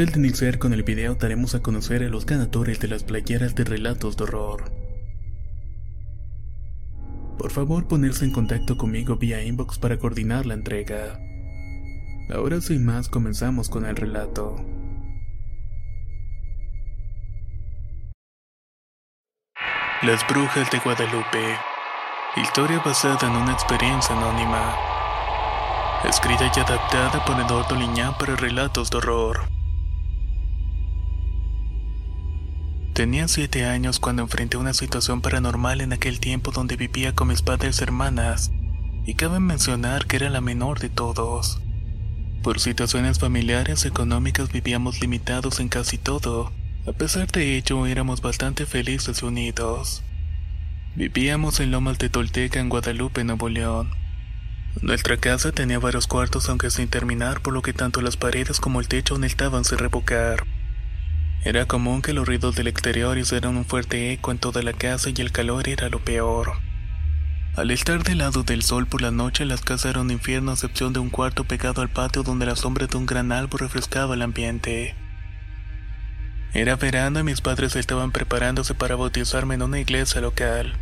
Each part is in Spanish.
Antes de iniciar con el video daremos a conocer a los ganadores de las playeras de relatos de horror. Por favor ponerse en contacto conmigo vía inbox para coordinar la entrega. Ahora sin más comenzamos con el relato. Las Brujas de Guadalupe. Historia basada en una experiencia anónima. Escrita y adaptada por Eduardo Liñán para relatos de horror. Tenía siete años cuando enfrenté una situación paranormal en aquel tiempo donde vivía con mis padres hermanas, y cabe mencionar que era la menor de todos. Por situaciones familiares económicas vivíamos limitados en casi todo, a pesar de ello éramos bastante felices y unidos. Vivíamos en Lomas de Tolteca en Guadalupe, Nuevo León. Nuestra casa tenía varios cuartos aunque sin terminar por lo que tanto las paredes como el techo necesitaban ser revocar. Era común que los ruidos del exterior hicieran un fuerte eco en toda la casa y el calor era lo peor. Al estar del lado del sol por la noche, las casas eran un infierno a excepción de un cuarto pegado al patio donde la sombra de un gran árbol refrescaba el ambiente. Era verano y mis padres estaban preparándose para bautizarme en una iglesia local.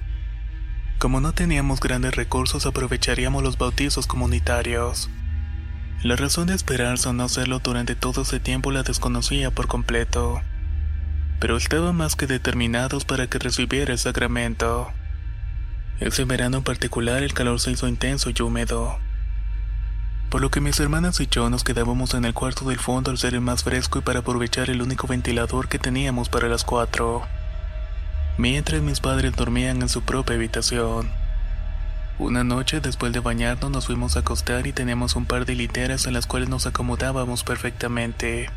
Como no teníamos grandes recursos, aprovecharíamos los bautizos comunitarios. La razón de esperarse o no hacerlo durante todo ese tiempo la desconocía por completo. Pero estaban más que determinados para que recibiera el sacramento. Ese verano en particular el calor se hizo intenso y húmedo. Por lo que mis hermanas y yo nos quedábamos en el cuarto del fondo al ser el más fresco y para aprovechar el único ventilador que teníamos para las cuatro. Mientras mis padres dormían en su propia habitación. Una noche después de bañarnos nos fuimos a acostar y teníamos un par de literas en las cuales nos acomodábamos perfectamente.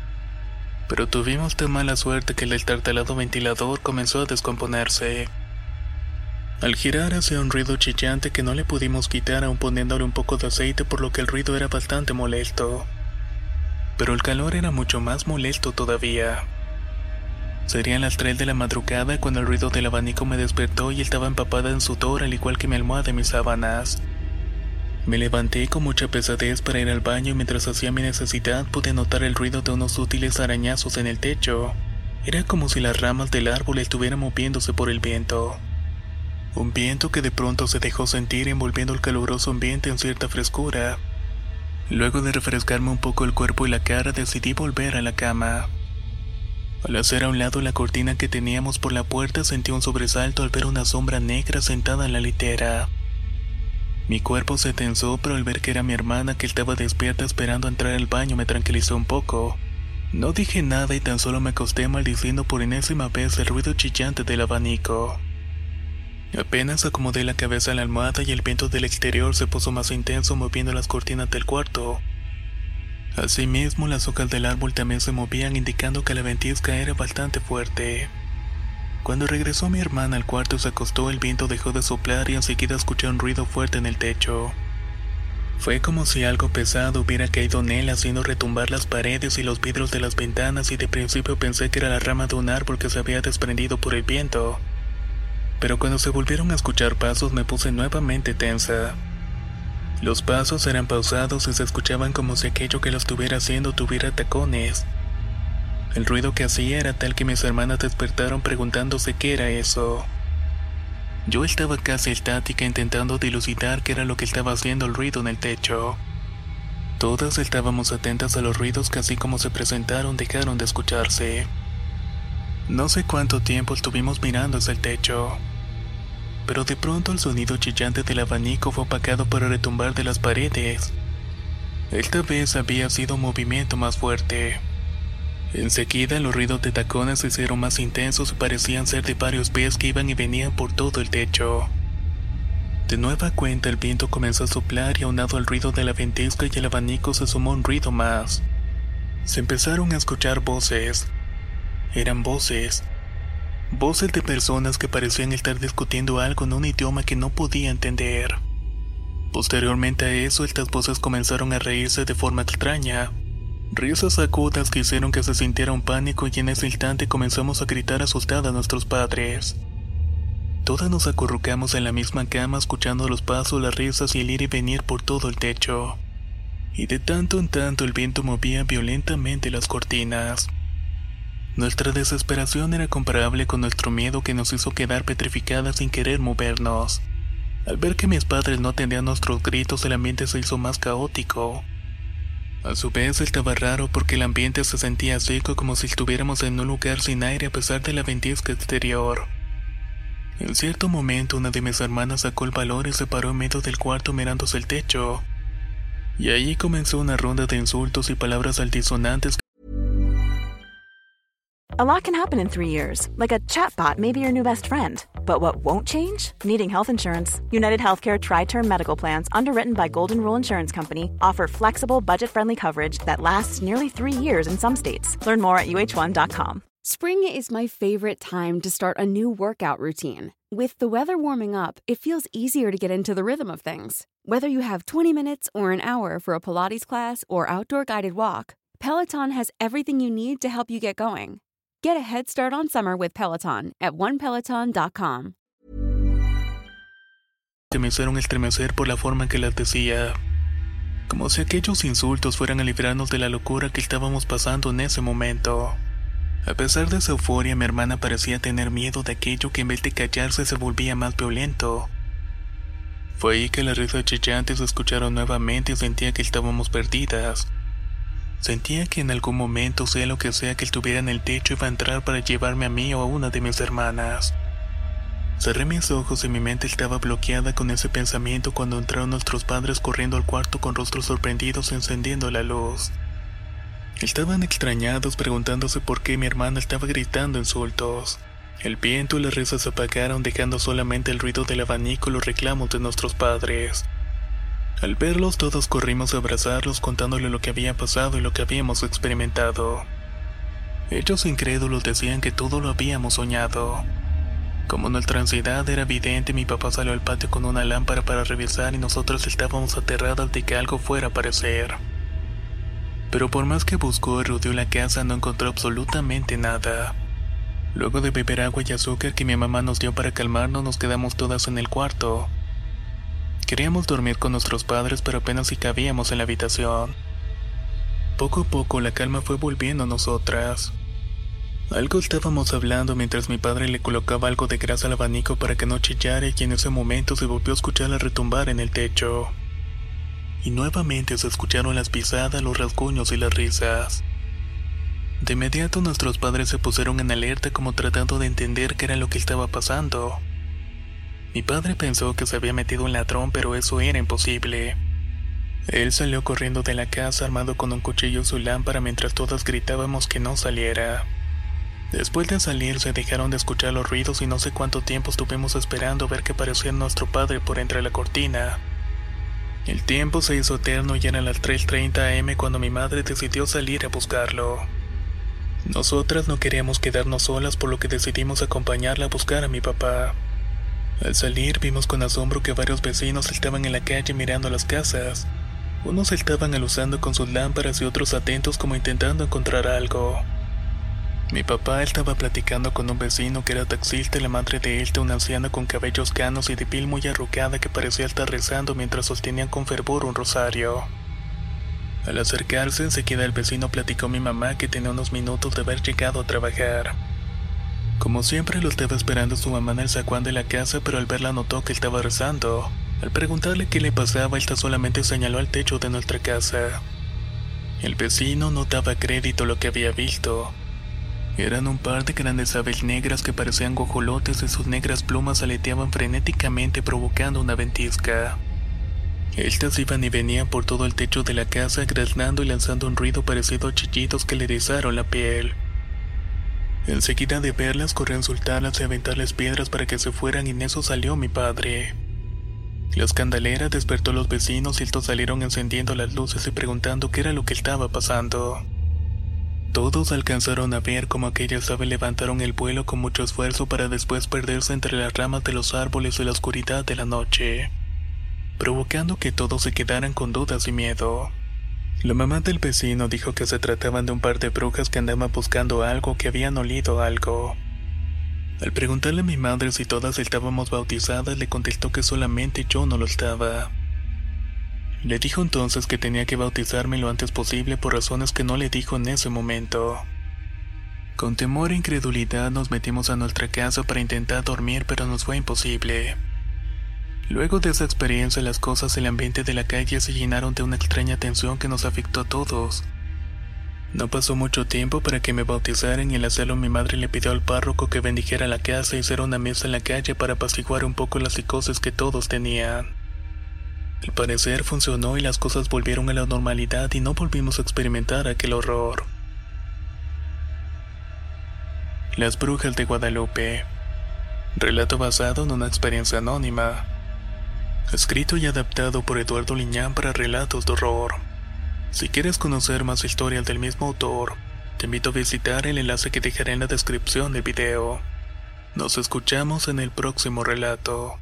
Pero tuvimos tan mala suerte que el estartalado ventilador comenzó a descomponerse. Al girar hacía un ruido chillante que no le pudimos quitar aún poniéndole un poco de aceite por lo que el ruido era bastante molesto. Pero el calor era mucho más molesto todavía. Serían las 3 de la madrugada cuando el ruido del abanico me despertó y estaba empapada en sudor al igual que mi almohada y mis sábanas. Me levanté con mucha pesadez para ir al baño y mientras hacía mi necesidad pude notar el ruido de unos sutiles arañazos en el techo. Era como si las ramas del árbol estuvieran moviéndose por el viento. Un viento que de pronto se dejó sentir envolviendo el caluroso ambiente en cierta frescura. Luego de refrescarme un poco el cuerpo y la cara decidí volver a la cama. Al hacer a un lado la cortina que teníamos por la puerta sentí un sobresalto al ver una sombra negra sentada en la litera. Mi cuerpo se tensó, pero al ver que era mi hermana que estaba despierta esperando entrar al baño me tranquilizó un poco. No dije nada y tan solo me acosté maldiciendo por enésima vez el ruido chillante del abanico. Apenas acomodé la cabeza en la almohada y el viento del exterior se puso más intenso moviendo las cortinas del cuarto. Asimismo, las hojas del árbol también se movían indicando que la ventisca era bastante fuerte. Cuando regresó mi hermana al cuarto se acostó, el viento dejó de soplar y enseguida escuché un ruido fuerte en el techo. Fue como si algo pesado hubiera caído en él haciendo retumbar las paredes y los vidrios de las ventanas y de principio pensé que era la rama de un árbol que se había desprendido por el viento. Pero cuando se volvieron a escuchar pasos me puse nuevamente tensa. Los pasos eran pausados y se escuchaban como si aquello que lo estuviera haciendo tuviera tacones. El ruido que hacía era tal que mis hermanas despertaron preguntándose qué era eso. Yo estaba casi estática intentando dilucidar qué era lo que estaba haciendo el ruido en el techo. Todas estábamos atentas a los ruidos que así como se presentaron dejaron de escucharse. No sé cuánto tiempo estuvimos mirando hacia el techo. Pero de pronto el sonido chillante del abanico fue opacado por retumbar de las paredes. Esta vez había sido un movimiento más fuerte. Enseguida los ruidos de tacones se hicieron más intensos y parecían ser de varios pies que iban y venían por todo el techo. De nueva cuenta el viento comenzó a soplar y aunado al ruido de la ventisca y el abanico se sumó un ruido más. Se empezaron a escuchar voces. Eran voces. Voces de personas que parecían estar discutiendo algo en un idioma que no podía entender. Posteriormente a eso, estas voces comenzaron a reírse de forma extraña. Risas agudas que hicieron que se sintiera un pánico y en ese instante comenzamos a gritar asustadas a nuestros padres. Todas nos acurrucamos en la misma cama escuchando los pasos, las risas y el ir y venir por todo el techo. Y de tanto en tanto el viento movía violentamente las cortinas. Nuestra desesperación era comparable con nuestro miedo que nos hizo quedar petrificadas sin querer movernos. Al ver que mis padres no atendían nuestros gritos, el ambiente se hizo más caótico. A su vez estaba raro porque el ambiente se sentía seco como si estuviéramos en un lugar sin aire a pesar de la ventisca exterior. En cierto momento una de mis hermanas sacó el valor y se paró en medio del cuarto mirándose el techo. Y allí comenzó una ronda de insultos y palabras altisonantes. A lot can happen in three years, like a chatbot may be your new best friend. But what won't change? Needing health insurance. United Healthcare Tri Term Medical Plans, underwritten by Golden Rule Insurance Company, offer flexible, budget friendly coverage that lasts nearly three years in some states. Learn more at uh1.com. Spring is my favorite time to start a new workout routine. With the weather warming up, it feels easier to get into the rhythm of things. Whether you have 20 minutes or an hour for a Pilates class or outdoor guided walk, Peloton has everything you need to help you get going. Get a head start on summer with Peloton at onepeloton.com. Me hicieron estremecer por la forma en que las decía. Como si aquellos insultos fueran a librarnos de la locura que estábamos pasando en ese momento. A pesar de su euforia, mi hermana parecía tener miedo de aquello que en vez de callarse se volvía más violento. Fue ahí que las risas chillantes se escucharon nuevamente y sentía que estábamos perdidas. Sentía que en algún momento, sea lo que sea que estuviera en el techo, iba a entrar para llevarme a mí o a una de mis hermanas. Cerré mis ojos y mi mente estaba bloqueada con ese pensamiento cuando entraron nuestros padres corriendo al cuarto con rostros sorprendidos encendiendo la luz. Estaban extrañados preguntándose por qué mi hermana estaba gritando insultos. El viento y las risas se apagaron dejando solamente el ruido del abanico y los reclamos de nuestros padres. Al verlos todos corrimos a abrazarlos contándole lo que había pasado y lo que habíamos experimentado. Ellos incrédulos decían que todo lo habíamos soñado. Como nuestra ansiedad era evidente, mi papá salió al patio con una lámpara para revisar y nosotros estábamos aterrados de que algo fuera a aparecer. Pero por más que buscó y rodeó la casa no encontró absolutamente nada. Luego de beber agua y azúcar que mi mamá nos dio para calmarnos, nos quedamos todas en el cuarto. Queríamos dormir con nuestros padres, pero apenas si cabíamos en la habitación. Poco a poco la calma fue volviendo a nosotras. Algo estábamos hablando mientras mi padre le colocaba algo de grasa al abanico para que no chillara y en ese momento se volvió a escucharla retumbar en el techo. Y nuevamente se escucharon las pisadas, los rasguños y las risas. De inmediato nuestros padres se pusieron en alerta como tratando de entender qué era lo que estaba pasando. Mi padre pensó que se había metido un ladrón, pero eso era imposible. Él salió corriendo de la casa armado con un cuchillo y su lámpara mientras todas gritábamos que no saliera. Después de salir se dejaron de escuchar los ruidos y no sé cuánto tiempo estuvimos esperando ver que aparecía nuestro padre por entre la cortina. El tiempo se hizo eterno y eran las 3.30 am cuando mi madre decidió salir a buscarlo. Nosotras no queríamos quedarnos solas por lo que decidimos acompañarla a buscar a mi papá. Al salir vimos con asombro que varios vecinos estaban en la calle mirando las casas. Unos estaban alusando con sus lámparas y otros atentos como intentando encontrar algo. Mi papá estaba platicando con un vecino que era taxista la madre de él, una anciana con cabellos canos y de piel muy arrugada que parecía estar rezando mientras sostenían con fervor un rosario. Al acercarse, enseguida el vecino platicó a mi mamá que tenía unos minutos de haber llegado a trabajar. Como siempre lo estaba esperando su mamá en el zaguán de la casa, pero al verla notó que estaba rezando. Al preguntarle qué le pasaba, esta solamente señaló al techo de nuestra casa. El vecino no daba crédito a lo que había visto. Eran un par de grandes aves negras que parecían gojolotes y sus negras plumas aleteaban frenéticamente provocando una ventisca. Estas iban y venían por todo el techo de la casa graznando y lanzando un ruido parecido a chillidos que le erizaron la piel. Enseguida de verlas corrió a insultarlas y aventarles piedras para que se fueran y en eso salió mi padre. La escandalera despertó a los vecinos y estos salieron encendiendo las luces y preguntando qué era lo que estaba pasando. Todos alcanzaron a ver cómo aquellas aves levantaron el vuelo con mucho esfuerzo para después perderse entre las ramas de los árboles y la oscuridad de la noche, provocando que todos se quedaran con dudas y miedo. La mamá del vecino dijo que se trataban de un par de brujas que andaban buscando algo, que habían olido algo. Al preguntarle a mi madre si todas estábamos bautizadas, le contestó que solamente yo no lo estaba. Le dijo entonces que tenía que bautizarme lo antes posible por razones que no le dijo en ese momento. Con temor e incredulidad nos metimos a nuestra casa para intentar dormir, pero nos fue imposible. Luego de esa experiencia, las cosas el ambiente de la calle se llenaron de una extraña tensión que nos afectó a todos. No pasó mucho tiempo para que me bautizaran y al hacerlo mi madre le pidió al párroco que bendijera la casa y hiciera una mesa en la calle para apaciguar un poco las psicosis que todos tenían. Al parecer funcionó y las cosas volvieron a la normalidad y no volvimos a experimentar aquel horror. Las Brujas de Guadalupe. Relato basado en una experiencia anónima. Escrito y adaptado por Eduardo Liñán para relatos de horror. Si quieres conocer más historias del mismo autor, te invito a visitar el enlace que dejaré en la descripción del video. Nos escuchamos en el próximo relato.